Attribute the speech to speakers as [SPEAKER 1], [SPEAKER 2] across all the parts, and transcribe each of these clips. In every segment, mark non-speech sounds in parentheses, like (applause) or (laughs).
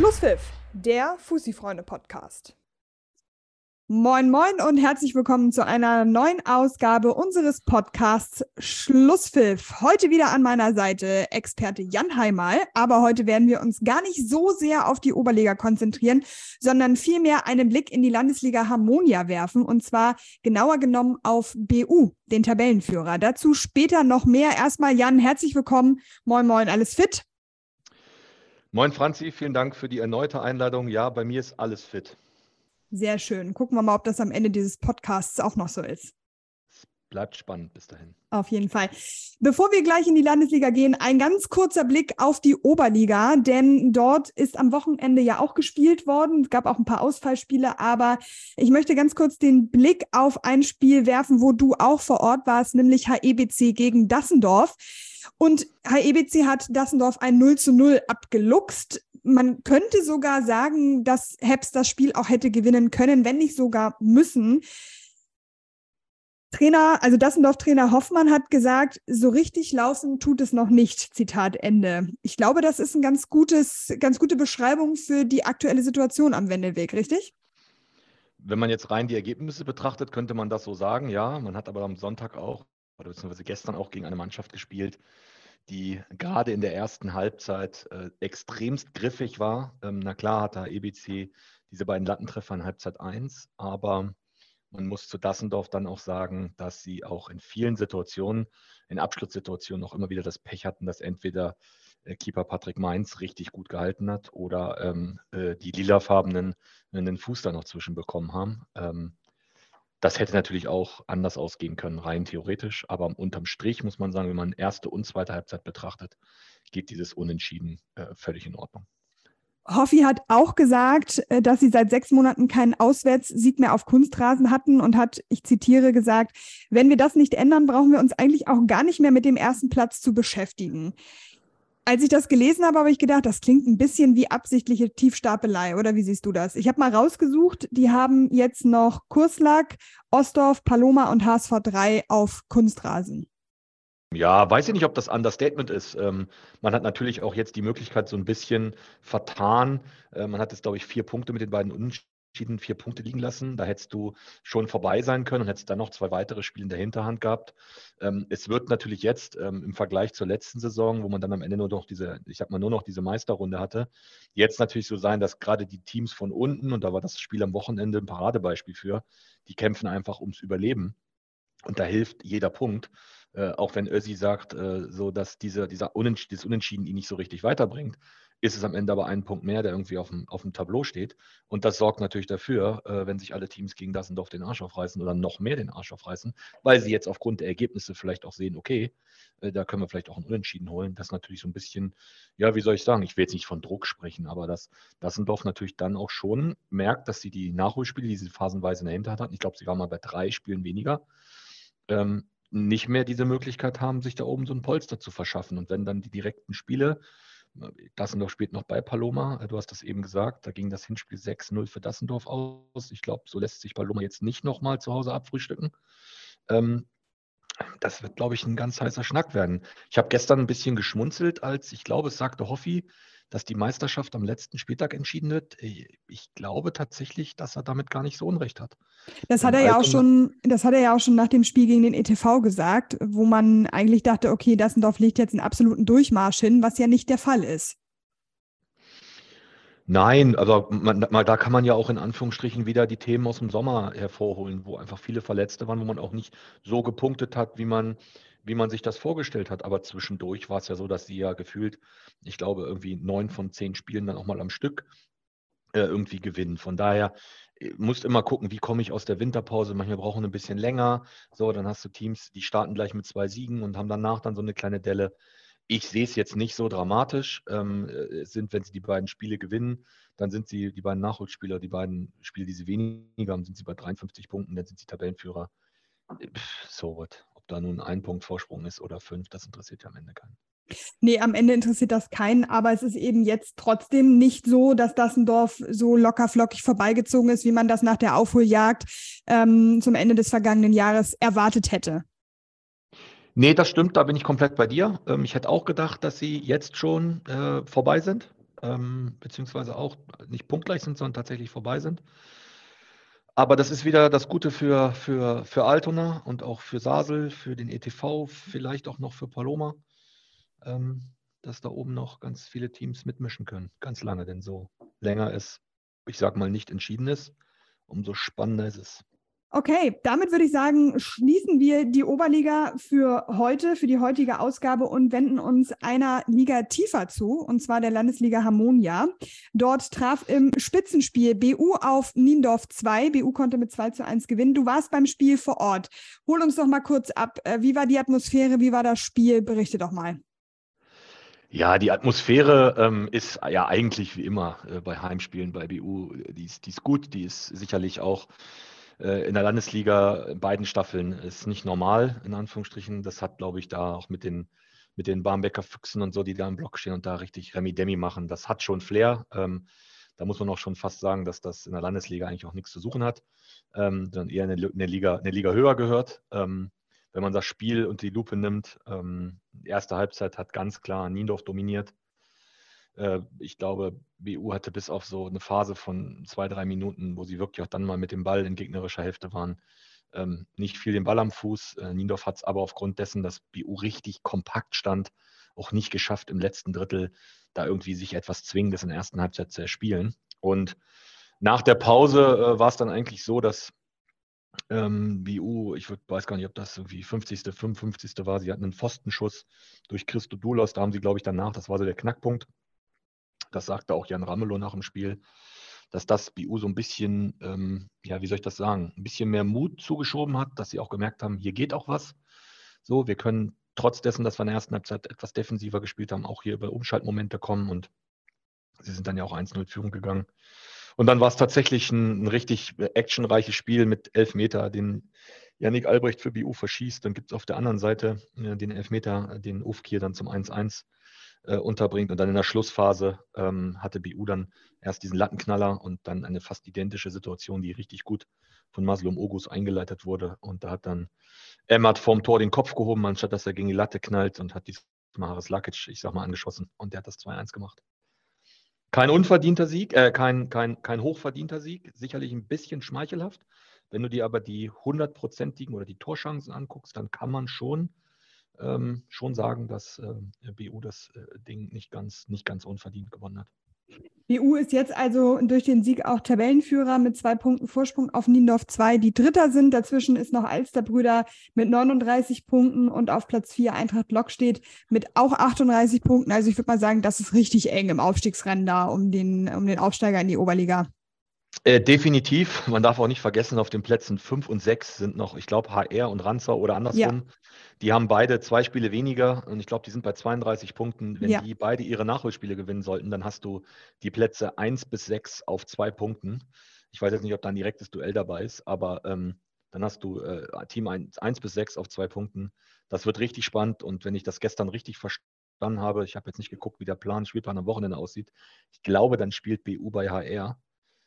[SPEAKER 1] Schlusspfiff, der Fussi-Freunde-Podcast. Moin, moin und herzlich willkommen zu einer neuen Ausgabe unseres Podcasts Schlusspfiff. Heute wieder an meiner Seite Experte Jan Heimal, aber heute werden wir uns gar nicht so sehr auf die Oberliga konzentrieren, sondern vielmehr einen Blick in die Landesliga Harmonia werfen und zwar genauer genommen auf BU, den Tabellenführer. Dazu später noch mehr. Erstmal Jan, herzlich willkommen. Moin, moin, alles fit?
[SPEAKER 2] Moin Franzi, vielen Dank für die erneute Einladung. Ja, bei mir ist alles fit.
[SPEAKER 1] Sehr schön. Gucken wir mal, ob das am Ende dieses Podcasts auch noch so ist.
[SPEAKER 2] Es bleibt spannend bis dahin.
[SPEAKER 1] Auf jeden Fall. Bevor wir gleich in die Landesliga gehen, ein ganz kurzer Blick auf die Oberliga, denn dort ist am Wochenende ja auch gespielt worden. Es gab auch ein paar Ausfallspiele, aber ich möchte ganz kurz den Blick auf ein Spiel werfen, wo du auch vor Ort warst, nämlich HEBC gegen Dassendorf. Und HEBC hat Dassendorf ein 0 zu 0 abgeluchst man könnte sogar sagen, dass Heps das Spiel auch hätte gewinnen können, wenn nicht sogar müssen. Trainer, also Dassendorf-Trainer Hoffmann hat gesagt, so richtig laufen tut es noch nicht. Zitat Ende. Ich glaube, das ist ein ganz gutes, ganz gute Beschreibung für die aktuelle Situation am Wendelweg, richtig?
[SPEAKER 2] Wenn man jetzt rein die Ergebnisse betrachtet, könnte man das so sagen, ja. Man hat aber am Sonntag auch, oder beziehungsweise gestern auch gegen eine Mannschaft gespielt, die gerade in der ersten Halbzeit äh, extremst griffig war. Ähm, na klar hat da EBC diese beiden Lattentreffer in Halbzeit 1, aber man muss zu Dassendorf dann auch sagen, dass sie auch in vielen Situationen, in Abschlusssituationen auch immer wieder das Pech hatten, dass entweder äh, Keeper Patrick Mainz richtig gut gehalten hat oder ähm, äh, die lilafarbenen einen Fuß da noch zwischenbekommen haben. Ähm, das hätte natürlich auch anders ausgehen können, rein theoretisch. Aber unterm Strich muss man sagen, wenn man erste und zweite Halbzeit betrachtet, geht dieses Unentschieden äh, völlig in Ordnung.
[SPEAKER 1] Hoffi hat auch gesagt, äh, dass sie seit sechs Monaten keinen Auswärtssieg mehr auf Kunstrasen hatten und hat, ich zitiere, gesagt, wenn wir das nicht ändern, brauchen wir uns eigentlich auch gar nicht mehr mit dem ersten Platz zu beschäftigen. Als ich das gelesen habe, habe ich gedacht, das klingt ein bisschen wie absichtliche Tiefstapelei, oder wie siehst du das? Ich habe mal rausgesucht, die haben jetzt noch Kurslack, Ostdorf, Paloma und HSV 3 auf Kunstrasen.
[SPEAKER 2] Ja, weiß ich nicht, ob das Understatement ist. Ähm, man hat natürlich auch jetzt die Möglichkeit, so ein bisschen vertan. Äh, man hat jetzt, glaube ich, vier Punkte mit den beiden Unentschieden entschieden vier Punkte liegen lassen. Da hättest du schon vorbei sein können und hättest dann noch zwei weitere Spiele in der Hinterhand gehabt. Ähm, es wird natürlich jetzt ähm, im Vergleich zur letzten Saison, wo man dann am Ende nur noch diese, ich sag mal, nur noch diese Meisterrunde hatte, jetzt natürlich so sein, dass gerade die Teams von unten, und da war das Spiel am Wochenende ein Paradebeispiel für, die kämpfen einfach ums Überleben. Und da hilft jeder Punkt. Äh, auch wenn Ösi sagt, äh, so dass diese, dieser Unentschieden, dieses Unentschieden ihn nicht so richtig weiterbringt ist es am Ende aber ein Punkt mehr, der irgendwie auf dem, auf dem Tableau steht. Und das sorgt natürlich dafür, äh, wenn sich alle Teams gegen Dassendorf den Arsch aufreißen oder noch mehr den Arsch aufreißen, weil sie jetzt aufgrund der Ergebnisse vielleicht auch sehen, okay, äh, da können wir vielleicht auch einen Unentschieden holen. Das natürlich so ein bisschen, ja, wie soll ich sagen, ich will jetzt nicht von Druck sprechen, aber dass Dassendorf natürlich dann auch schon merkt, dass sie die Nachholspiele, die sie phasenweise in der Hinterhand hatten, ich glaube, sie waren mal bei drei Spielen weniger, ähm, nicht mehr diese Möglichkeit haben, sich da oben so ein Polster zu verschaffen. Und wenn dann die direkten Spiele Dassendorf spielt noch bei Paloma. Du hast das eben gesagt. Da ging das Hinspiel 6-0 für Dassendorf aus. Ich glaube, so lässt sich Paloma jetzt nicht nochmal zu Hause abfrühstücken. Ähm, das wird, glaube ich, ein ganz heißer Schnack werden. Ich habe gestern ein bisschen geschmunzelt, als ich glaube, es sagte Hoffi, dass die Meisterschaft am letzten Spieltag entschieden wird. Ich glaube tatsächlich, dass er damit gar nicht so Unrecht hat.
[SPEAKER 1] Das hat er ja auch schon, das hat er ja auch schon nach dem Spiel gegen den ETV gesagt, wo man eigentlich dachte, okay, Dassendorf legt jetzt einen absoluten Durchmarsch hin, was ja nicht der Fall ist.
[SPEAKER 2] Nein, aber man, da kann man ja auch in Anführungsstrichen wieder die Themen aus dem Sommer hervorholen, wo einfach viele Verletzte waren, wo man auch nicht so gepunktet hat, wie man, wie man sich das vorgestellt hat. Aber zwischendurch war es ja so, dass sie ja gefühlt, ich glaube, irgendwie neun von zehn Spielen dann auch mal am Stück äh, irgendwie gewinnen. Von daher äh, musst immer gucken, wie komme ich aus der Winterpause. Manchmal brauchen ein bisschen länger. So, dann hast du Teams, die starten gleich mit zwei Siegen und haben danach dann so eine kleine Delle. Ich sehe es jetzt nicht so dramatisch. Ähm, äh, es sind, wenn sie die beiden Spiele gewinnen, dann sind sie die beiden Nachholspieler, die beiden Spiele, die sie weniger haben, sind sie bei 53 Punkten, dann sind sie Tabellenführer. So what da nun ein Punkt Vorsprung ist oder fünf, das interessiert ja am Ende keinen.
[SPEAKER 1] Nee, am Ende interessiert das keinen, aber es ist eben jetzt trotzdem nicht so, dass Dassendorf so locker flockig vorbeigezogen ist, wie man das nach der Aufholjagd ähm, zum Ende des vergangenen Jahres erwartet hätte.
[SPEAKER 2] Nee, das stimmt, da bin ich komplett bei dir. Ähm, ich hätte auch gedacht, dass sie jetzt schon äh, vorbei sind. ähm, beziehungsweise auch nicht punktgleich sind, sondern tatsächlich vorbei sind. Aber das ist wieder das Gute für, für, für Altona und auch für Sasel, für den ETV, vielleicht auch noch für Paloma, ähm, dass da oben noch ganz viele Teams mitmischen können. Ganz lange, denn so länger es, ich sag mal, nicht entschieden ist, umso spannender ist es.
[SPEAKER 1] Okay, damit würde ich sagen, schließen wir die Oberliga für heute, für die heutige Ausgabe und wenden uns einer Liga tiefer zu, und zwar der Landesliga Harmonia. Dort traf im Spitzenspiel BU auf Niendorf 2. BU konnte mit 2 zu 1 gewinnen. Du warst beim Spiel vor Ort. Hol uns doch mal kurz ab. Äh, wie war die Atmosphäre? Wie war das Spiel? Berichte doch mal.
[SPEAKER 2] Ja, die Atmosphäre ähm, ist ja eigentlich wie immer äh, bei Heimspielen bei BU. Die ist, die ist gut, die ist sicherlich auch in der Landesliga in beiden Staffeln ist nicht normal, in Anführungsstrichen. Das hat, glaube ich, da auch mit den, mit den Barmbecker Füchsen und so, die da im Block stehen und da richtig Remi-Demi machen. Das hat schon Flair. Ähm, da muss man auch schon fast sagen, dass das in der Landesliga eigentlich auch nichts zu suchen hat, ähm, sondern eher eine, eine, Liga, eine Liga höher gehört. Ähm, wenn man das Spiel unter die Lupe nimmt, ähm, erste Halbzeit hat ganz klar Niendorf dominiert. Äh, ich glaube, BU hatte bis auf so eine Phase von zwei, drei Minuten, wo sie wirklich auch dann mal mit dem Ball in gegnerischer Hälfte waren, ähm, nicht viel den Ball am Fuß. Äh, Niendorf hat es aber aufgrund dessen, dass BU richtig kompakt stand, auch nicht geschafft, im letzten Drittel da irgendwie sich etwas Zwingendes in der ersten Halbzeit zu erspielen. Und nach der Pause äh, war es dann eigentlich so, dass ähm, BU, ich weiß gar nicht, ob das irgendwie 50., 55. war, sie hatten einen Pfostenschuss durch Christo Dulos, da haben sie, glaube ich, danach, das war so der Knackpunkt, das sagte auch Jan Ramelow nach dem Spiel, dass das BU so ein bisschen, ähm, ja, wie soll ich das sagen, ein bisschen mehr Mut zugeschoben hat, dass sie auch gemerkt haben, hier geht auch was. So, wir können trotz dessen, dass wir in der ersten Halbzeit etwas defensiver gespielt haben, auch hier über Umschaltmomente kommen und sie sind dann ja auch 1-0 Führung gegangen. Und dann war es tatsächlich ein, ein, richtig actionreiches Spiel mit Elfmeter, den Yannick Albrecht für BU verschießt. Dann gibt es auf der anderen Seite äh, den Elfmeter, den Ufkir dann zum 1-1 äh, unterbringt. Und dann in der Schlussphase ähm, hatte BU dann erst diesen Lattenknaller und dann eine fast identische Situation, die richtig gut von Maslum Ogus eingeleitet wurde. Und da hat dann Emmert vorm Tor den Kopf gehoben, anstatt dass er gegen die Latte knallt und hat diesmal Haris Lakic, ich sag mal, angeschossen. Und der hat das 2-1 gemacht. Kein unverdienter Sieg, äh, kein, kein, kein hochverdienter Sieg, sicherlich ein bisschen schmeichelhaft. Wenn du dir aber die hundertprozentigen oder die Torchancen anguckst, dann kann man schon ähm, schon sagen, dass äh, BU das äh, Ding nicht ganz, nicht ganz unverdient gewonnen hat.
[SPEAKER 1] BU ist jetzt also durch den Sieg auch Tabellenführer mit zwei Punkten Vorsprung auf Niendorf 2, die Dritter sind. Dazwischen ist noch Alsterbrüder mit 39 Punkten und auf Platz 4 Eintracht Lok steht mit auch 38 Punkten. Also ich würde mal sagen, das ist richtig eng im Aufstiegsrennen da um den, um den Aufsteiger in die Oberliga.
[SPEAKER 2] Äh, definitiv. (laughs) Man darf auch nicht vergessen, auf den Plätzen 5 und 6 sind noch, ich glaube, HR und Ranzer oder andersrum. Ja. Die haben beide zwei Spiele weniger und ich glaube, die sind bei 32 Punkten. Wenn ja. die beide ihre Nachholspiele gewinnen sollten, dann hast du die Plätze 1 bis 6 auf zwei Punkten. Ich weiß jetzt nicht, ob da ein direktes Duell dabei ist, aber ähm, dann hast du äh, Team 1, 1 bis 6 auf zwei Punkten. Das wird richtig spannend und wenn ich das gestern richtig verstanden habe, ich habe jetzt nicht geguckt, wie der Plan, Spielplan am Wochenende aussieht. Ich glaube, dann spielt BU bei HR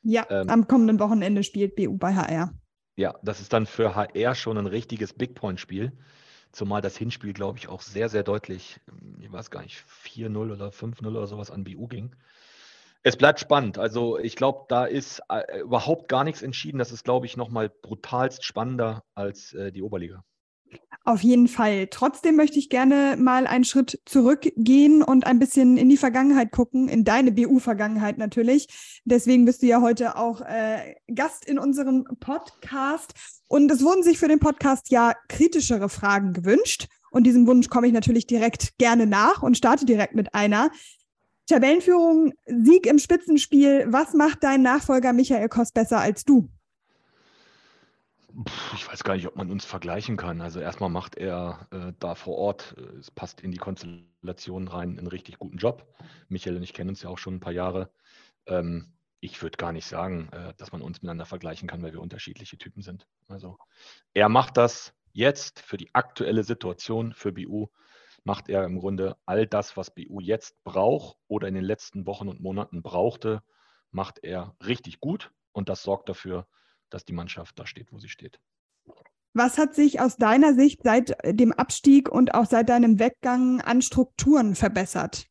[SPEAKER 1] ja, ähm, am kommenden Wochenende spielt BU bei HR.
[SPEAKER 2] Ja, das ist dann für HR schon ein richtiges Big Point-Spiel. Zumal das Hinspiel, glaube ich, auch sehr, sehr deutlich, ich weiß gar nicht, 4-0 oder 5-0 oder sowas an BU ging. Es bleibt spannend. Also ich glaube, da ist äh, überhaupt gar nichts entschieden. Das ist, glaube ich, nochmal brutalst spannender als äh, die Oberliga.
[SPEAKER 1] Auf jeden Fall. Trotzdem möchte ich gerne mal einen Schritt zurückgehen und ein bisschen in die Vergangenheit gucken, in deine BU-Vergangenheit natürlich. Deswegen bist du ja heute auch äh, Gast in unserem Podcast. Und es wurden sich für den Podcast ja kritischere Fragen gewünscht. Und diesem Wunsch komme ich natürlich direkt gerne nach und starte direkt mit einer. Tabellenführung, Sieg im Spitzenspiel. Was macht dein Nachfolger Michael Koss besser als du?
[SPEAKER 2] Ich weiß gar nicht, ob man uns vergleichen kann. Also erstmal macht er äh, da vor Ort, äh, es passt in die Konstellation rein, einen richtig guten Job. Michael und ich kennen uns ja auch schon ein paar Jahre. Ähm, ich würde gar nicht sagen, äh, dass man uns miteinander vergleichen kann, weil wir unterschiedliche Typen sind. Also er macht das jetzt für die aktuelle Situation für BU, macht er im Grunde all das, was BU jetzt braucht oder in den letzten Wochen und Monaten brauchte, macht er richtig gut und das sorgt dafür, dass die Mannschaft da steht, wo sie steht.
[SPEAKER 1] Was hat sich aus deiner Sicht seit dem Abstieg und auch seit deinem Weggang an Strukturen verbessert?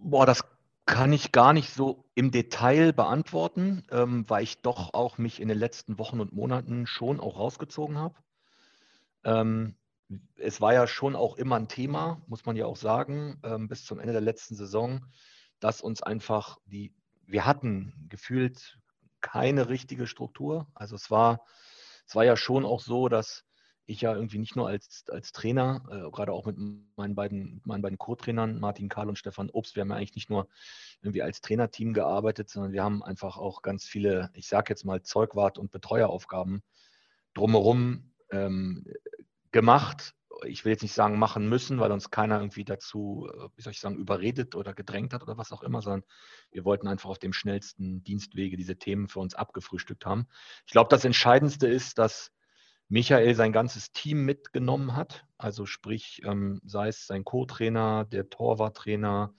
[SPEAKER 2] Boah, das kann ich gar nicht so im Detail beantworten, ähm, weil ich doch auch mich in den letzten Wochen und Monaten schon auch rausgezogen habe. Ähm, es war ja schon auch immer ein Thema, muss man ja auch sagen, ähm, bis zum Ende der letzten Saison, dass uns einfach die, wir hatten gefühlt keine richtige Struktur. Also es war, es war ja schon auch so, dass ich ja irgendwie nicht nur als, als Trainer, äh, gerade auch mit meinen beiden, meinen beiden Co-Trainern, Martin Karl und Stefan Obst, wir haben ja eigentlich nicht nur irgendwie als Trainerteam gearbeitet, sondern wir haben einfach auch ganz viele, ich sage jetzt mal, Zeugwart- und Betreueraufgaben drumherum ähm, gemacht. Ich will jetzt nicht sagen machen müssen, weil uns keiner irgendwie dazu, äh, wie soll ich sagen, überredet oder gedrängt hat oder was auch immer, sondern wir wollten einfach auf dem schnellsten Dienstwege diese Themen für uns abgefrühstückt haben. Ich glaube, das Entscheidendste ist, dass Michael sein ganzes Team mitgenommen hat. Also sprich, ähm, sei es sein Co-Trainer, der Torwarttrainer,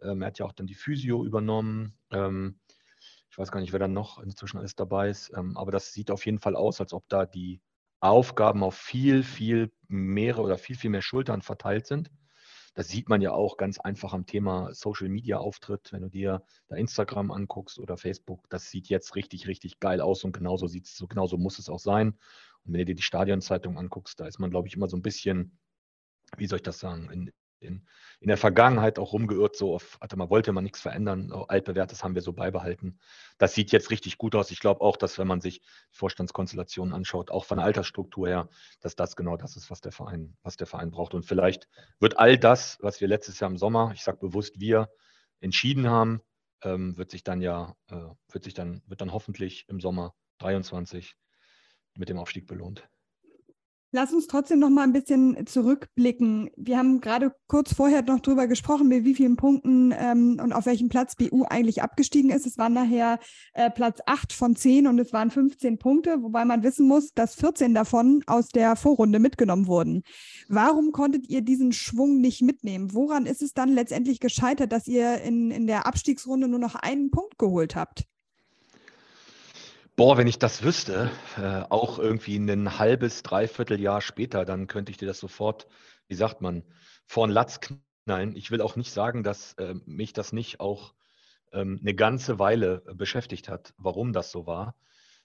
[SPEAKER 2] ähm, er hat ja auch dann die Physio übernommen. Ähm, ich weiß gar nicht, wer dann noch inzwischen alles dabei ist, ähm, aber das sieht auf jeden Fall aus, als ob da die Aufgaben auf viel, viel mehrere oder viel, viel mehr Schultern verteilt sind. Das sieht man ja auch ganz einfach am Thema Social Media Auftritt. Wenn du dir da Instagram anguckst oder Facebook, das sieht jetzt richtig, richtig geil aus und genauso sieht es, so genauso muss es auch sein. Und wenn du dir die Stadionzeitung anguckst, da ist man, glaube ich, immer so ein bisschen, wie soll ich das sagen, in, in, in der Vergangenheit auch rumgeirrt, so auf, hatte man, wollte man nichts verändern, altbewährtes haben wir so beibehalten. Das sieht jetzt richtig gut aus. Ich glaube auch, dass wenn man sich Vorstandskonstellationen anschaut, auch von der Altersstruktur her, dass das genau das ist, was der Verein, was der Verein braucht. Und vielleicht wird all das, was wir letztes Jahr im Sommer, ich sage bewusst wir, entschieden haben, ähm, wird sich dann ja, äh, wird sich dann, wird dann hoffentlich im Sommer 23 mit dem Aufstieg belohnt.
[SPEAKER 1] Lass uns trotzdem noch mal ein bisschen zurückblicken. Wir haben gerade kurz vorher noch darüber gesprochen, mit wie vielen Punkten ähm, und auf welchem Platz BU eigentlich abgestiegen ist. Es waren nachher äh, Platz 8 von 10 und es waren 15 Punkte, wobei man wissen muss, dass 14 davon aus der Vorrunde mitgenommen wurden. Warum konntet ihr diesen Schwung nicht mitnehmen? Woran ist es dann letztendlich gescheitert, dass ihr in, in der Abstiegsrunde nur noch einen Punkt geholt habt?
[SPEAKER 2] Boah, wenn ich das wüsste, äh, auch irgendwie ein halbes, dreiviertel Jahr später, dann könnte ich dir das sofort, wie sagt man, vor den Latz knallen. Ich will auch nicht sagen, dass äh, mich das nicht auch ähm, eine ganze Weile beschäftigt hat, warum das so war.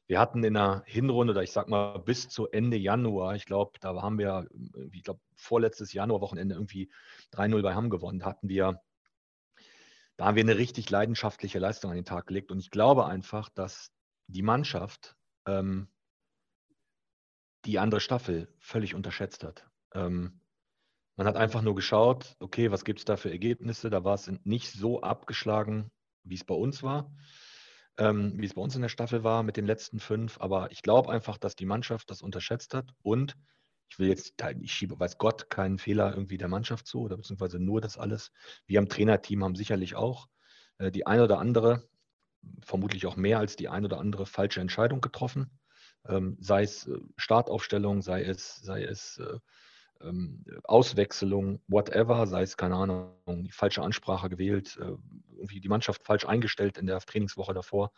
[SPEAKER 2] Wir hatten in der Hinrunde, oder ich sag mal bis zu Ende Januar, ich glaube, da haben wir, ich glaube, vorletztes Januarwochenende irgendwie 3-0 bei Hamm gewonnen, hatten wir, da haben wir eine richtig leidenschaftliche Leistung an den Tag gelegt. Und ich glaube einfach, dass die Mannschaft ähm, die andere Staffel völlig unterschätzt hat. Ähm, man hat einfach nur geschaut, okay, was gibt es da für Ergebnisse? Da war es nicht so abgeschlagen, wie es bei uns war, ähm, wie es bei uns in der Staffel war mit den letzten fünf. Aber ich glaube einfach, dass die Mannschaft das unterschätzt hat und ich will jetzt, ich schiebe, weiß Gott, keinen Fehler irgendwie der Mannschaft zu oder beziehungsweise nur das alles. Wir am Trainerteam haben sicherlich auch äh, die eine oder andere vermutlich auch mehr als die ein oder andere falsche Entscheidung getroffen. Ähm, sei es äh, Startaufstellung, sei es, sei es äh, ähm, Auswechslung, whatever, sei es, keine Ahnung, die falsche Ansprache gewählt, äh, irgendwie die Mannschaft falsch eingestellt in der Trainingswoche davor.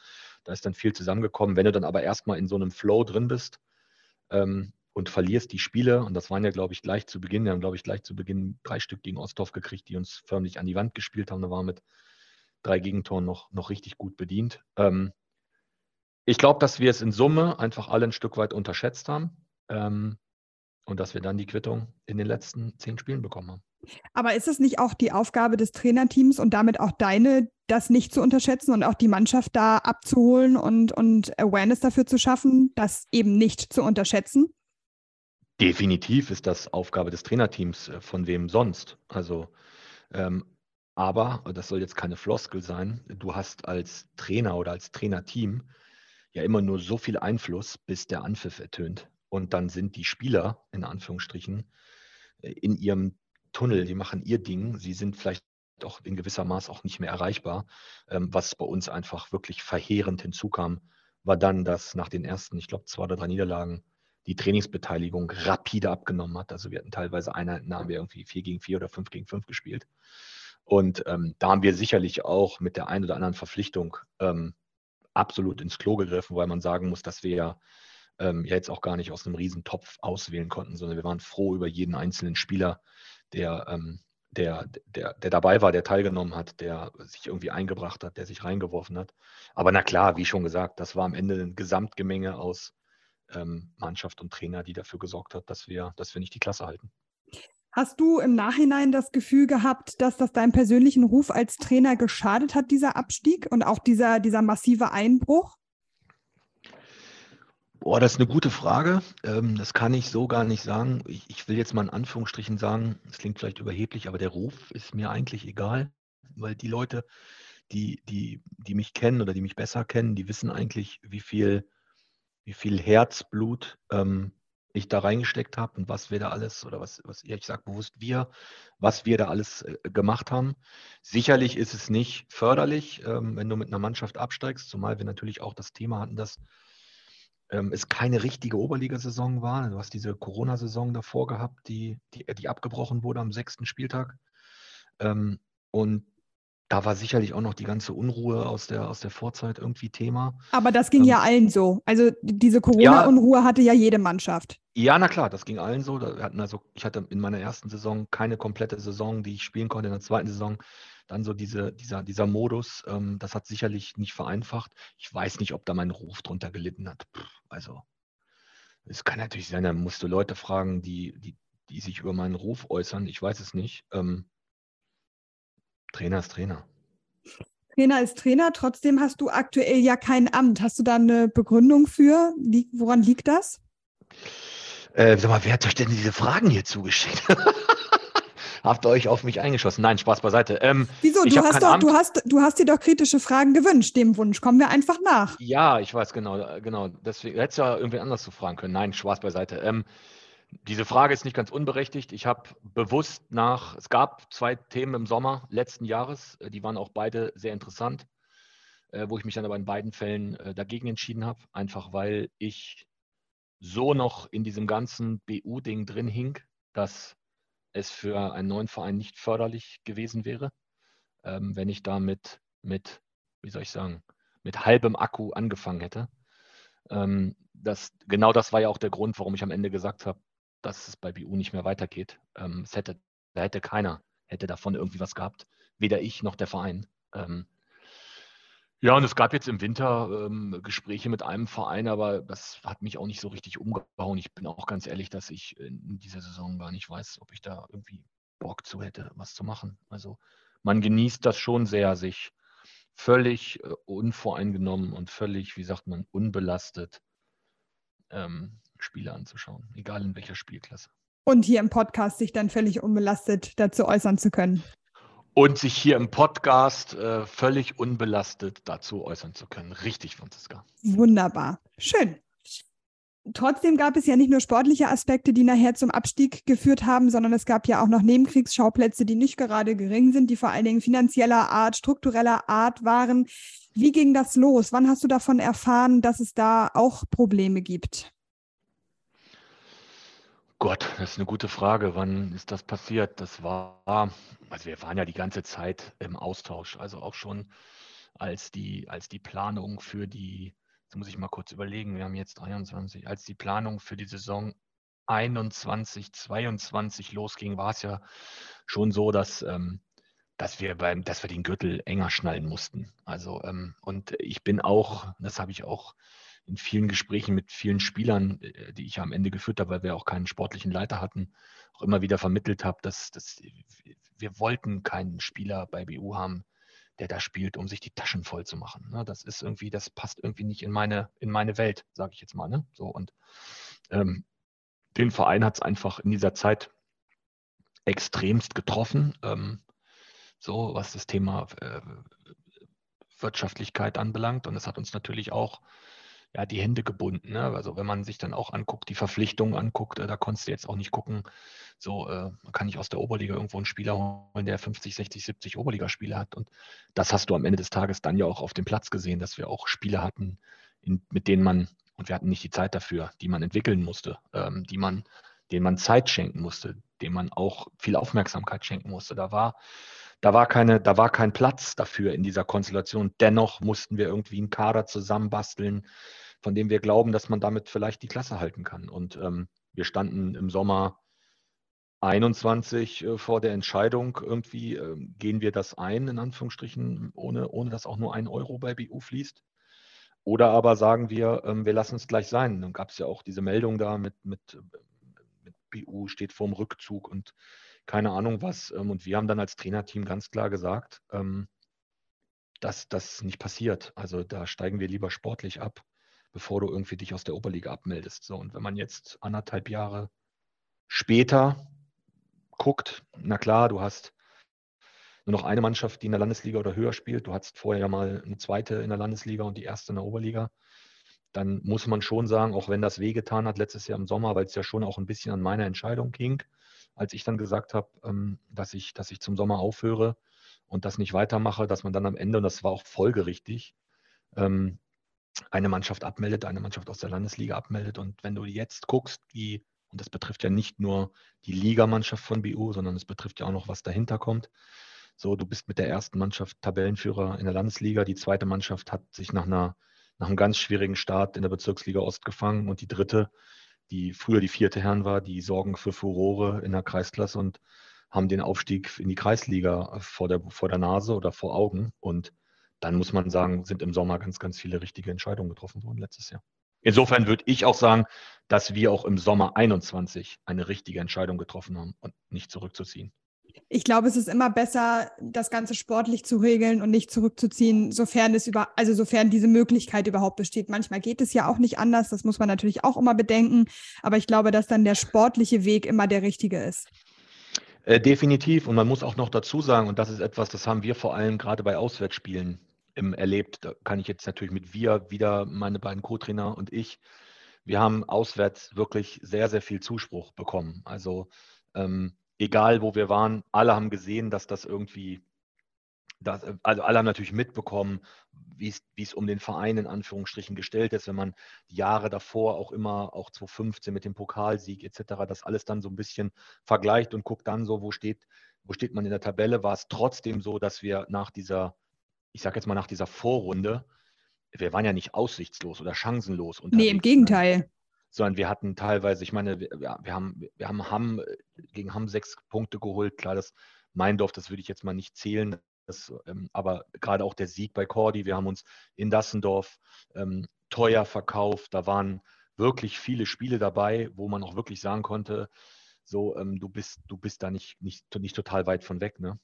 [SPEAKER 2] Da ist dann viel zusammengekommen. Wenn du dann aber erstmal in so einem Flow drin bist ähm, und verlierst die Spiele, und das waren ja, glaube ich, gleich zu Beginn, wir haben, glaube ich, gleich zu Beginn drei Stück gegen Ostdorf gekriegt, die uns förmlich an die Wand gespielt haben. Da war mit drei Gegentoren noch, noch richtig gut bedient. Ähm, ich glaube, dass wir es in Summe einfach alle ein Stück weit unterschätzt haben ähm, und dass wir dann die Quittung in den letzten zehn Spielen bekommen haben.
[SPEAKER 1] Aber ist es nicht auch die Aufgabe des Trainerteams und damit auch deine, das nicht zu unterschätzen und auch die Mannschaft da abzuholen und, und Awareness dafür zu schaffen, das eben nicht zu unterschätzen?
[SPEAKER 2] Definitiv ist das Aufgabe des Trainerteams, äh, von wem sonst. Also ähm, aber, das soll jetzt keine Floskel sein, du hast als Trainer oder als Trainerteam ja immer nur so viel Einfluss, bis der Anpfiff ertönt. Und dann sind die Spieler, in Anführungsstrichen, äh, in ihrem Tunnel, die machen ihr Ding. Sie sind vielleicht auch in gewisser Maß auch nicht mehr erreichbar. Ähm, was bei uns einfach wirklich verheerend hinzukam, war dann, dass nach den ersten, ich glaube, zwei oder drei Niederlagen die Trainingsbeteiligung rapide abgenommen hat. Also wir hatten teilweise Einheiten, haben wir irgendwie vier gegen vier oder fünf gegen fünf gespielt. Und ähm, da haben wir sicherlich auch mit der einen oder anderen Verpflichtung ähm, absolut ins Klo gegriffen, weil man sagen muss, dass wir ja, ähm, jetzt auch gar nicht aus einem Riesentopf auswählen konnten, sondern wir waren froh über jeden einzelnen Spieler, der, ähm, der, der, der dabei war, der teilgenommen hat, der sich irgendwie eingebracht hat, der sich reingeworfen hat. Aber na klar, wie schon gesagt, das war am Ende ein Gesamtgemenge aus ähm, Mannschaft und Trainer, die dafür gesorgt hat, dass wir, dass wir nicht die Klasse halten.
[SPEAKER 1] Hast du im Nachhinein das Gefühl gehabt, dass das deinem persönlichen Ruf als Trainer geschadet hat, dieser Abstieg und auch dieser, dieser massive Einbruch?
[SPEAKER 2] Boah, das ist eine gute Frage. Ähm, das kann ich so gar nicht sagen. Ich, will jetzt mal in Anführungsstrichen sagen, es klingt vielleicht überheblich, aber der Ruf ist mir eigentlich egal, weil die Leute, die, die, die mich kennen oder die mich besser kennen, die wissen eigentlich, wie viel, wie viel Herzblut ähm, ich da reingesteckt habe und was wir da alles, oder was, was ich sage bewusst wir, was wir da alles äh, gemacht haben. Sicherlich ist es nicht förderlich, ähm, wenn du mit einer Mannschaft absteigst, zumal wir natürlich auch das Thema hatten, dass ähm, es keine richtige Oberligasaison war. Du hast diese Corona-Saison davor gehabt, die, die, die abgebrochen wurde am sechsten Spieltag. Ähm, und da war sicherlich auch noch die ganze Unruhe aus der, aus der Vorzeit irgendwie Thema.
[SPEAKER 1] Aber das ging ähm, ja allen so. Also diese Corona-Unruhe ja, hatte ja jede Mannschaft.
[SPEAKER 2] Ja, na klar, das ging allen so. Wir hatten also, ich hatte in meiner ersten Saison keine komplette Saison, die ich spielen konnte. In der zweiten Saison dann so diese, dieser, dieser Modus. Ähm, das hat sicherlich nicht vereinfacht. Ich weiß nicht, ob da mein Ruf drunter gelitten hat. also, es kann natürlich sein, da musst du Leute fragen, die, die, die sich über meinen Ruf äußern. Ich weiß es nicht. Ähm, Trainer ist Trainer.
[SPEAKER 1] Trainer ist Trainer, trotzdem hast du aktuell ja kein Amt. Hast du da eine Begründung für? Woran liegt das?
[SPEAKER 2] Äh, sag mal, wer hat euch denn diese Fragen hier zugeschickt? (laughs) Habt ihr euch auf mich eingeschossen? Nein, Spaß beiseite.
[SPEAKER 1] Ähm, Wieso? Du hast, doch, du, hast, du hast dir doch kritische Fragen gewünscht. Dem Wunsch kommen wir einfach nach.
[SPEAKER 2] Ja, ich weiß genau. genau. Deswegen hättest du ja irgendwie anders zu fragen können. Nein, Spaß beiseite. Ähm, diese Frage ist nicht ganz unberechtigt. Ich habe bewusst nach, es gab zwei Themen im Sommer letzten Jahres, äh, die waren auch beide sehr interessant, äh, wo ich mich dann aber in beiden Fällen äh, dagegen entschieden habe, einfach weil ich so noch in diesem ganzen BU-Ding drin hing, dass es für einen neuen Verein nicht förderlich gewesen wäre, ähm, wenn ich da mit, mit, wie soll ich sagen, mit halbem Akku angefangen hätte. Ähm, das, genau das war ja auch der Grund, warum ich am Ende gesagt habe, dass es bei BU nicht mehr weitergeht. Ähm, es hätte, da hätte keiner hätte davon irgendwie was gehabt, weder ich noch der Verein. Ähm, ja, und es gab jetzt im Winter ähm, Gespräche mit einem Verein, aber das hat mich auch nicht so richtig umgehauen. Ich bin auch ganz ehrlich, dass ich in dieser Saison gar nicht weiß, ob ich da irgendwie Bock zu hätte, was zu machen. Also man genießt das schon sehr, sich völlig äh, unvoreingenommen und völlig, wie sagt man, unbelastet ähm, Spiele anzuschauen, egal in welcher Spielklasse.
[SPEAKER 1] Und hier im Podcast sich dann völlig unbelastet dazu äußern zu können.
[SPEAKER 2] Und sich hier im Podcast äh, völlig unbelastet dazu äußern zu können. Richtig, Franziska.
[SPEAKER 1] Wunderbar. Schön. Trotzdem gab es ja nicht nur sportliche Aspekte, die nachher zum Abstieg geführt haben, sondern es gab ja auch noch Nebenkriegsschauplätze, die nicht gerade gering sind, die vor allen Dingen finanzieller Art, struktureller Art waren. Wie ging das los? Wann hast du davon erfahren, dass es da auch Probleme gibt?
[SPEAKER 2] Gott, das ist eine gute Frage. Wann ist das passiert? Das war, also wir waren ja die ganze Zeit im Austausch, also auch schon als die, als die Planung für die, jetzt muss ich mal kurz überlegen, wir haben jetzt 23, als die Planung für die Saison 21, 22 losging, war es ja schon so, dass, ähm, dass wir beim, dass wir den Gürtel enger schnallen mussten. Also, ähm, und ich bin auch, das habe ich auch in vielen Gesprächen mit vielen Spielern, äh, die ich am Ende geführt habe, weil wir auch keinen sportlichen Leiter hatten, auch immer wieder vermittelt habe, dass, dass wir wollten keinen Spieler bei BU haben, der da spielt, um sich die Taschen voll zu machen. Ne? Das ist irgendwie, das passt irgendwie nicht in meine, in meine Welt, sage ich jetzt mal. Ne? So und ähm, den Verein hat es einfach in dieser Zeit extremst getroffen. Ähm, so was das Thema äh, Wirtschaftlichkeit anbelangt. Und es hat uns natürlich auch ja, die Hände gebunden. Ne? Also wenn man sich dann auch anguckt, die Verpflichtungen anguckt, äh, da konntest du jetzt auch nicht gucken, so äh, kann ich aus der Oberliga irgendwo einen Spieler holen, der 50, 60, 70 Oberligaspiele hat. Und das hast du am Ende des Tages dann ja auch auf dem Platz gesehen, dass wir auch Spiele hatten, in, mit denen man, und wir hatten nicht die Zeit dafür, die man entwickeln musste, ähm, die man, denen man Zeit schenken musste, denen man auch viel Aufmerksamkeit schenken musste. Da war da war, keine, da war kein Platz dafür in dieser Konstellation. Dennoch mussten wir irgendwie einen Kader zusammenbasteln, von dem wir glauben, dass man damit vielleicht die Klasse halten kann. Und ähm, wir standen im Sommer 21 äh, vor der Entscheidung, irgendwie äh, gehen wir das ein, in Anführungsstrichen, ohne, ohne dass auch nur ein Euro bei BU fließt. Oder aber sagen wir, ähm, wir lassen es gleich sein. Dann gab es ja auch diese Meldung da mit, mit, mit BU steht vorm Rückzug und keine Ahnung was. Ähm, und wir haben dann als Trainerteam ganz klar gesagt, ähm, dass das nicht passiert. Also da steigen wir lieber sportlich ab, bevor du irgendwie dich aus der Oberliga abmeldest. So, und wenn man jetzt anderthalb Jahre später guckt, na klar, du hast nur noch eine Mannschaft, die in der Landesliga oder höher spielt. Du hattest vorher ja mal eine zweite in der Landesliga und die erste in der Oberliga. Dann muss man schon sagen, auch wenn das wehgetan hat letztes Jahr im Sommer, weil es ja schon auch ein bisschen an meiner Entscheidung ging, als ich dann gesagt habe, ähm, dass, ich, dass ich zum Sommer aufhöre und das nicht weitermache, dass man dann am Ende, und das war auch folgerichtig, ähm, eine Mannschaft abmeldet, eine Mannschaft aus der Landesliga abmeldet. Und wenn du jetzt guckst, wie, und das betrifft ja nicht nur die Ligamannschaft von BU, sondern es betrifft ja auch noch, was dahinter kommt. So, du bist mit der ersten Mannschaft Tabellenführer in der Landesliga. Die zweite Mannschaft hat sich nach, einer, nach einem ganz schwierigen Start in der Bezirksliga Ost gefangen. Und die dritte, die früher die vierte Herren war, die sorgen für Furore in der Kreisklasse und haben den Aufstieg in die Kreisliga vor der, vor der Nase oder vor Augen. Und dann muss man sagen, sind im Sommer ganz, ganz viele richtige Entscheidungen getroffen worden letztes Jahr. Insofern würde ich auch sagen, dass wir auch im Sommer 21 eine richtige Entscheidung getroffen haben und nicht zurückzuziehen.
[SPEAKER 1] Ich glaube, es ist immer besser, das Ganze sportlich zu regeln und nicht zurückzuziehen, sofern es über, also sofern diese Möglichkeit überhaupt besteht. Manchmal geht es ja auch nicht anders, das muss man natürlich auch immer bedenken. Aber ich glaube, dass dann der sportliche Weg immer der richtige ist.
[SPEAKER 2] Äh, definitiv. Und man muss auch noch dazu sagen, und das ist etwas, das haben wir vor allem gerade bei Auswärtsspielen im, erlebt. Da kann ich jetzt natürlich mit wir wieder, meine beiden Co-Trainer und ich, wir haben auswärts wirklich sehr, sehr viel Zuspruch bekommen. Also ähm, egal wo wir waren, alle haben gesehen, dass das irgendwie, dass, also alle haben natürlich mitbekommen, wie es um den Verein in Anführungsstrichen gestellt ist, wenn man die Jahre davor auch immer, auch 2015 mit dem Pokalsieg etc., das alles dann so ein bisschen vergleicht und guckt dann so, wo steht, wo steht man in der Tabelle, war es trotzdem so, dass wir nach dieser, ich sage jetzt mal nach dieser Vorrunde, wir waren ja nicht aussichtslos oder chancenlos.
[SPEAKER 1] Nee, im ne? Gegenteil
[SPEAKER 2] sondern wir hatten teilweise, ich meine, wir, wir haben, wir haben Hamm, äh, gegen Hamm sechs Punkte geholt. Klar, das Meindorf, das würde ich jetzt mal nicht zählen. Das, ähm, aber gerade auch der Sieg bei Cordy, wir haben uns in Dassendorf ähm, teuer verkauft. Da waren wirklich viele Spiele dabei, wo man auch wirklich sagen konnte, so, ähm, du bist, du bist da nicht, nicht, nicht total weit von weg, ne?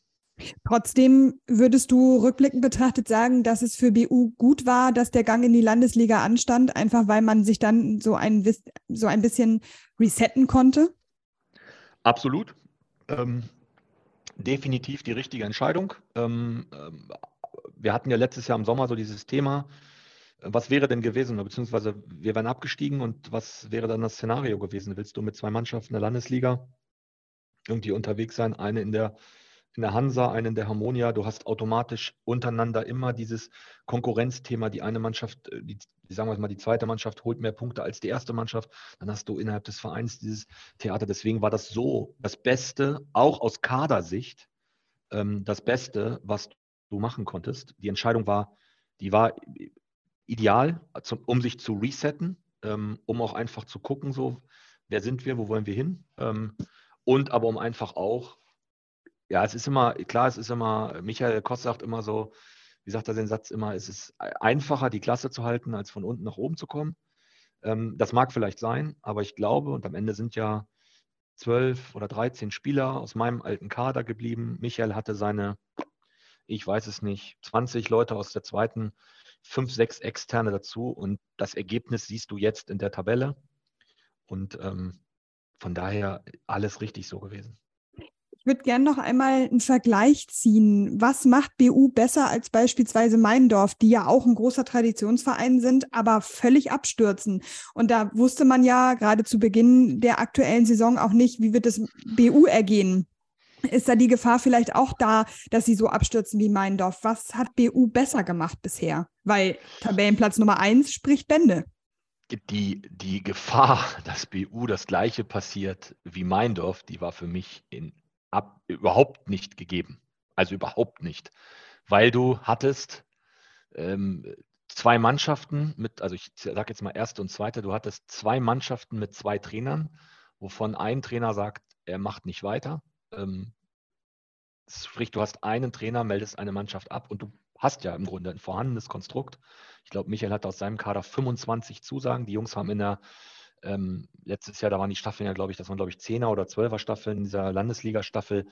[SPEAKER 1] Trotzdem würdest du rückblickend betrachtet sagen, dass es für BU gut war, dass der Gang in die Landesliga anstand, einfach weil man sich dann so ein, so ein bisschen resetten konnte?
[SPEAKER 2] Absolut. Ähm, definitiv die richtige Entscheidung. Ähm, ähm wir hatten ja letztes Jahr im Sommer so dieses Thema, was wäre denn gewesen, beziehungsweise wir wären abgestiegen und was wäre dann das Szenario gewesen? Willst du mit zwei Mannschaften der Landesliga irgendwie unterwegs sein, eine in der in der Hansa, einen der Harmonia. Du hast automatisch untereinander immer dieses Konkurrenzthema. Die eine Mannschaft, äh, die, sagen wir mal, die zweite Mannschaft holt mehr Punkte als die erste Mannschaft. Dann hast du innerhalb des Vereins dieses Theater. Deswegen war das so das Beste, auch aus Kadersicht, ähm, das Beste, was du machen konntest. Die Entscheidung war, die war ideal, um sich zu resetten, ähm, um auch einfach zu gucken, so, wer sind wir, wo wollen wir hin? Ähm, und aber um einfach auch ja, es ist immer, klar, es ist immer, Michael Koss sagt immer so, wie sagt er den Satz immer, es ist einfacher, die Klasse zu halten, als von unten nach oben zu kommen. Ähm, das mag vielleicht sein, aber ich glaube, und am Ende sind ja zwölf oder dreizehn Spieler aus meinem alten Kader geblieben. Michael hatte seine, ich weiß es nicht, 20 Leute aus der zweiten, fünf, sechs externe dazu und das Ergebnis siehst du jetzt in der Tabelle. Und ähm, von daher alles richtig so gewesen.
[SPEAKER 1] Würde gerne noch einmal einen Vergleich ziehen. Was macht BU besser als beispielsweise Meindorf, die ja auch ein großer Traditionsverein sind, aber völlig abstürzen? Und da wusste man ja gerade zu Beginn der aktuellen Saison auch nicht, wie wird es BU ergehen. Ist da die Gefahr vielleicht auch da, dass sie so abstürzen wie Meindorf? Was hat BU besser gemacht bisher? Weil Tabellenplatz Nummer eins spricht Bände.
[SPEAKER 2] Die, die Gefahr, (laughs) dass BU das gleiche passiert wie Meindorf, die war für mich in ab, überhaupt nicht gegeben. Also überhaupt nicht. Weil du hattest ähm, zwei Mannschaften mit, also ich sage jetzt mal erste und zweite, du hattest zwei Mannschaften mit zwei Trainern, wovon ein Trainer sagt, er macht nicht weiter. Ähm, sprich, du hast einen Trainer, meldest eine Mannschaft ab und du hast ja im Grunde ein vorhandenes Konstrukt. Ich glaube, Michael hat aus seinem Kader 25 Zusagen. Die Jungs haben in der ähm, letztes Jahr, da waren die Staffeln ja, glaube ich, das waren, glaube ich, Zehner oder Zwölfer Staffeln. In dieser Landesliga-Staffel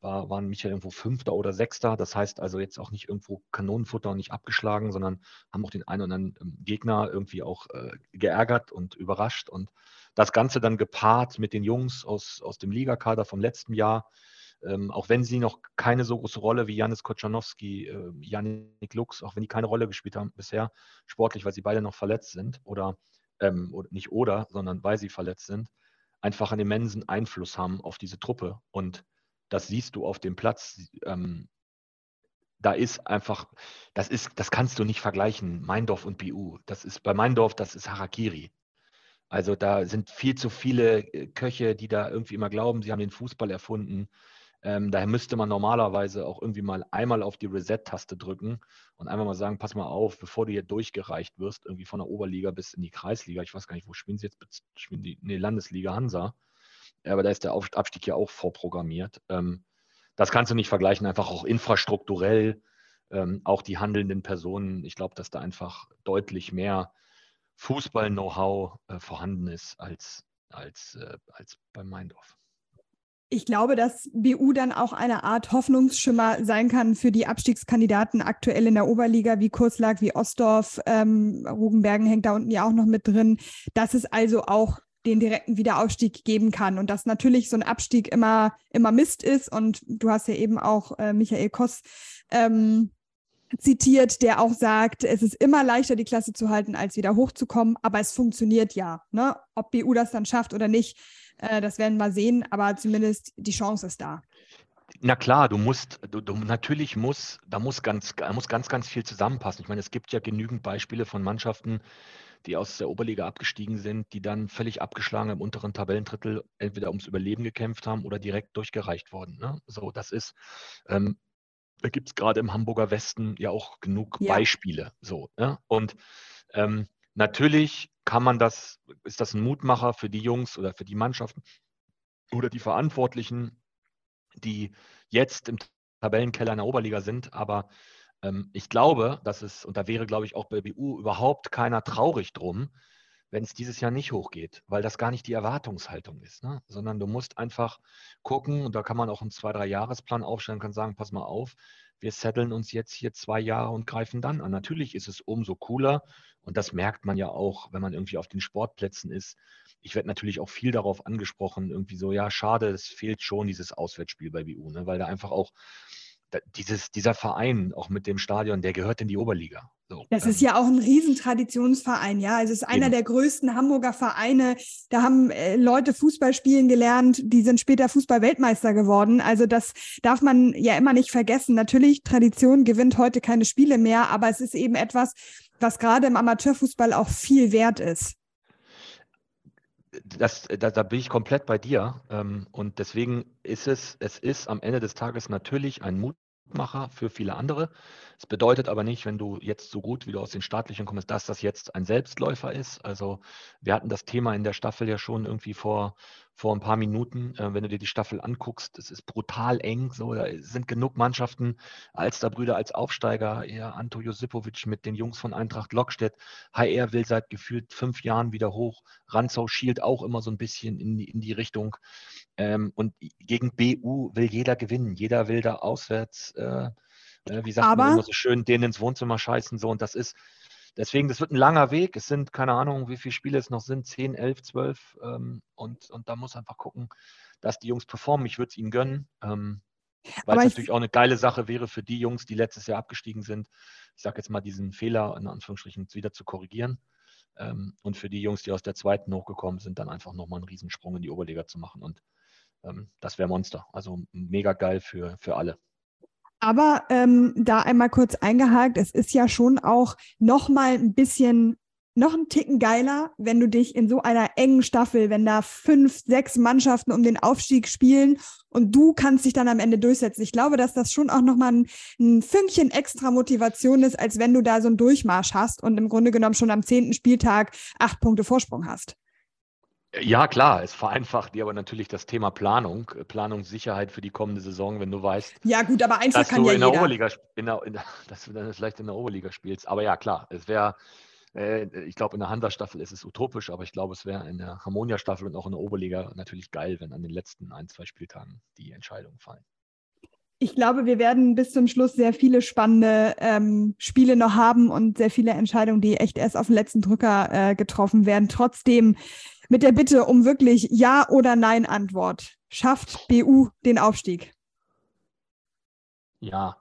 [SPEAKER 2] war, waren Michael irgendwo Fünfter oder Sechster. Das heißt also jetzt auch nicht irgendwo Kanonenfutter und nicht abgeschlagen, sondern haben auch den einen oder anderen ähm, Gegner irgendwie auch äh, geärgert und überrascht. Und das Ganze dann gepaart mit den Jungs aus, aus dem Ligakader vom letzten Jahr, ähm, auch wenn sie noch keine so große Rolle wie Janis Koczanowski, äh, Janik Lux, auch wenn die keine Rolle gespielt haben bisher, sportlich, weil sie beide noch verletzt sind oder, ähm, nicht oder, sondern weil sie verletzt sind, einfach einen immensen Einfluss haben auf diese Truppe. Und das siehst du auf dem Platz. Ähm, da ist einfach, das ist, das kannst du nicht vergleichen, Meindorf und BU. Das ist bei Meindorf, das ist Harakiri. Also da sind viel zu viele äh, Köche, die da irgendwie immer glauben, sie haben den Fußball erfunden. Ähm, daher müsste man normalerweise auch irgendwie mal einmal auf die Reset-Taste drücken und einfach mal sagen, pass mal auf, bevor du hier durchgereicht wirst, irgendwie von der Oberliga bis in die Kreisliga. Ich weiß gar nicht, wo spielen sie jetzt? Spielen die, nee, Landesliga Hansa. Aber da ist der Abstieg ja auch vorprogrammiert. Ähm, das kannst du nicht vergleichen, einfach auch infrastrukturell, ähm, auch die handelnden Personen. Ich glaube, dass da einfach deutlich mehr Fußball-Know-how äh, vorhanden ist als, als, äh, als beim Meindorf
[SPEAKER 1] ich glaube, dass BU dann auch eine Art Hoffnungsschimmer sein kann für die Abstiegskandidaten aktuell in der Oberliga, wie Kurslag, wie Ostdorf. Ähm, Rugenbergen hängt da unten ja auch noch mit drin, dass es also auch den direkten Wiederaufstieg geben kann und dass natürlich so ein Abstieg immer, immer Mist ist. Und du hast ja eben auch äh, Michael Koss ähm, zitiert, der auch sagt, es ist immer leichter, die Klasse zu halten, als wieder hochzukommen, aber es funktioniert ja. Ne? Ob BU das dann schafft oder nicht, äh, das werden wir sehen, aber zumindest die Chance ist da.
[SPEAKER 2] Na klar, du musst, du, du, natürlich muss, da muss ganz, muss ganz, ganz viel zusammenpassen. Ich meine, es gibt ja genügend Beispiele von Mannschaften, die aus der Oberliga abgestiegen sind, die dann völlig abgeschlagen im unteren Tabellendrittel entweder ums Überleben gekämpft haben oder direkt durchgereicht wurden. Ne? So, das ist, ähm, da gibt es gerade im Hamburger Westen ja auch genug ja. Beispiele. So, ne? Und ähm, natürlich kann man das, ist das ein Mutmacher für die Jungs oder für die Mannschaften oder die Verantwortlichen, die jetzt im Tabellenkeller in der Oberliga sind. Aber ähm, ich glaube, dass es, und da wäre, glaube ich, auch bei BU überhaupt keiner traurig drum, wenn es dieses Jahr nicht hochgeht, weil das gar nicht die Erwartungshaltung ist, ne? sondern du musst einfach gucken, und da kann man auch einen zwei, drei Jahresplan aufstellen, kann sagen, pass mal auf, wir setteln uns jetzt hier zwei Jahre und greifen dann an. Natürlich ist es umso cooler, und das merkt man ja auch, wenn man irgendwie auf den Sportplätzen ist. Ich werde natürlich auch viel darauf angesprochen, irgendwie so, ja, schade, es fehlt schon dieses Auswärtsspiel bei BU, ne? weil da einfach auch dieses, dieser Verein, auch mit dem Stadion, der gehört in die Oberliga.
[SPEAKER 1] So, das ähm, ist ja auch ein Riesentraditionsverein, ja. Also es ist einer eben. der größten Hamburger Vereine. Da haben äh, Leute Fußball spielen gelernt, die sind später Fußball-Weltmeister geworden. Also das darf man ja immer nicht vergessen. Natürlich, Tradition gewinnt heute keine Spiele mehr, aber es ist eben etwas, was gerade im Amateurfußball auch viel wert ist.
[SPEAKER 2] Das, da, da, bin ich komplett bei dir. Ähm, und deswegen ist es, es ist am Ende des Tages natürlich ein Mutmacher für viele andere. Es bedeutet aber nicht, wenn du jetzt so gut wie du aus den staatlichen kommst, dass das jetzt ein Selbstläufer ist. Also wir hatten das Thema in der Staffel ja schon irgendwie vor, vor ein paar Minuten. Äh, wenn du dir die Staffel anguckst, es ist brutal eng. So, da sind genug Mannschaften, Alsterbrüder als Aufsteiger, ja, Anto Josipovic mit den Jungs von Eintracht Lockstedt. HR will seit gefühlt fünf Jahren wieder hoch. Ranzau schielt auch immer so ein bisschen in, in die Richtung. Ähm, und gegen BU will jeder gewinnen. Jeder will da auswärts äh, Ne, wie sagt Aber, man immer so schön, denen ins Wohnzimmer scheißen so und das ist, deswegen, das wird ein langer Weg. Es sind, keine Ahnung, wie viele Spiele es noch sind, 10, 11, 12 ähm, und, und da muss einfach gucken, dass die Jungs performen. Ich würde es ihnen gönnen. Ähm, weil es natürlich auch eine geile Sache wäre für die Jungs, die letztes Jahr abgestiegen sind, ich sage jetzt mal, diesen Fehler in Anführungsstrichen wieder zu korrigieren. Ähm, und für die Jungs, die aus der zweiten hochgekommen sind, dann einfach nochmal einen Riesensprung in die Oberliga zu machen. Und ähm, das wäre Monster. Also mega geil für, für alle.
[SPEAKER 1] Aber ähm, da einmal kurz eingehakt, es ist ja schon auch noch mal ein bisschen noch ein Ticken geiler, wenn du dich in so einer engen Staffel, wenn da fünf, sechs Mannschaften um den Aufstieg spielen und du kannst dich dann am Ende durchsetzen. Ich glaube, dass das schon auch nochmal ein, ein Fünkchen extra Motivation ist, als wenn du da so einen Durchmarsch hast und im Grunde genommen schon am zehnten Spieltag acht Punkte Vorsprung hast.
[SPEAKER 2] Ja, klar, es vereinfacht dir aber natürlich das Thema Planung, Planungssicherheit für die kommende Saison, wenn du weißt,
[SPEAKER 1] Ja, gut, aber einfach
[SPEAKER 2] dass
[SPEAKER 1] kann
[SPEAKER 2] du
[SPEAKER 1] ja
[SPEAKER 2] in der. Oberliga, in der, in der, (laughs) dass du dann vielleicht in der Oberliga spielst. Aber ja, klar, es wäre, äh, ich glaube, in der Hansa-Staffel ist es utopisch, aber ich glaube, es wäre in der Harmonia-Staffel und auch in der Oberliga natürlich geil, wenn an den letzten ein, zwei Spieltagen die Entscheidungen fallen.
[SPEAKER 1] Ich glaube, wir werden bis zum Schluss sehr viele spannende ähm, Spiele noch haben und sehr viele Entscheidungen, die echt erst auf den letzten Drücker äh, getroffen werden. Trotzdem mit der Bitte um wirklich Ja oder Nein Antwort. Schafft BU den Aufstieg?
[SPEAKER 2] Ja.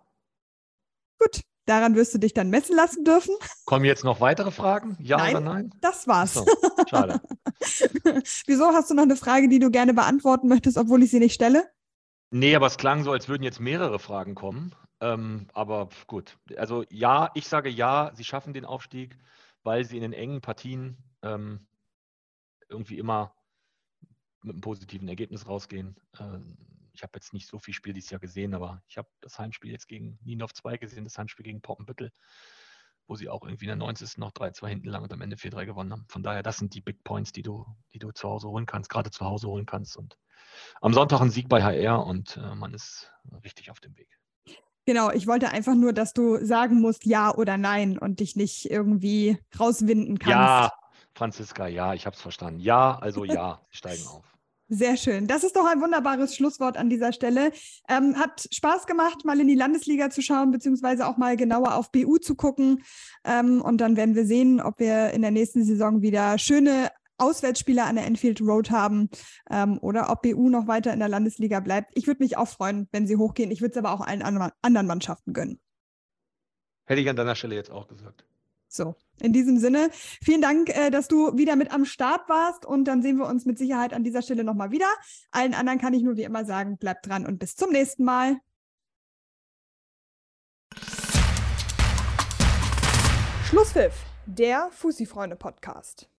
[SPEAKER 1] Gut, daran wirst du dich dann messen lassen dürfen.
[SPEAKER 2] Kommen jetzt noch weitere Fragen? Ja
[SPEAKER 1] Nein.
[SPEAKER 2] oder nein?
[SPEAKER 1] Das war's.
[SPEAKER 2] So, schade. (laughs)
[SPEAKER 1] Wieso hast du noch eine Frage, die du gerne beantworten möchtest, obwohl ich sie nicht stelle?
[SPEAKER 2] Nee, aber es klang so, als würden jetzt mehrere Fragen kommen. Ähm, aber gut. Also ja, ich sage ja, sie schaffen den Aufstieg, weil sie in den engen Partien ähm, irgendwie immer mit einem positiven Ergebnis rausgehen. Ähm, ich habe jetzt nicht so viel Spiel dieses Jahr gesehen, aber ich habe das Heimspiel jetzt gegen Nienhof 2 gesehen, das Heimspiel gegen Poppenbüttel, wo sie auch irgendwie in der 90. noch 3-2 hinten lang und am Ende 4-3 gewonnen haben. Von daher, das sind die Big Points, die du, die du zu Hause holen kannst, gerade zu Hause holen kannst. Und am Sonntag ein Sieg bei HR und äh, man ist richtig auf dem Weg.
[SPEAKER 1] Genau, ich wollte einfach nur, dass du sagen musst Ja oder Nein und dich nicht irgendwie rauswinden kannst.
[SPEAKER 2] Ja, Franziska, ja, ich habe es verstanden. Ja, also ja, steigen auf.
[SPEAKER 1] Sehr schön. Das ist doch ein wunderbares Schlusswort an dieser Stelle. Ähm, hat Spaß gemacht, mal in die Landesliga zu schauen, beziehungsweise auch mal genauer auf BU zu gucken. Ähm, und dann werden wir sehen, ob wir in der nächsten Saison wieder schöne Auswärtsspiele an der Enfield Road haben ähm, oder ob BU noch weiter in der Landesliga bleibt. Ich würde mich auch freuen, wenn sie hochgehen. Ich würde es aber auch allen anderen Mannschaften gönnen.
[SPEAKER 2] Hätte ich an deiner Stelle jetzt auch gesagt.
[SPEAKER 1] So, in diesem Sinne, vielen Dank, äh, dass du wieder mit am Start warst und dann sehen wir uns mit Sicherheit an dieser Stelle nochmal wieder. Allen anderen kann ich nur wie immer sagen, bleibt dran und bis zum nächsten Mal. Schlusspfiff, der Fussi-Freunde-Podcast.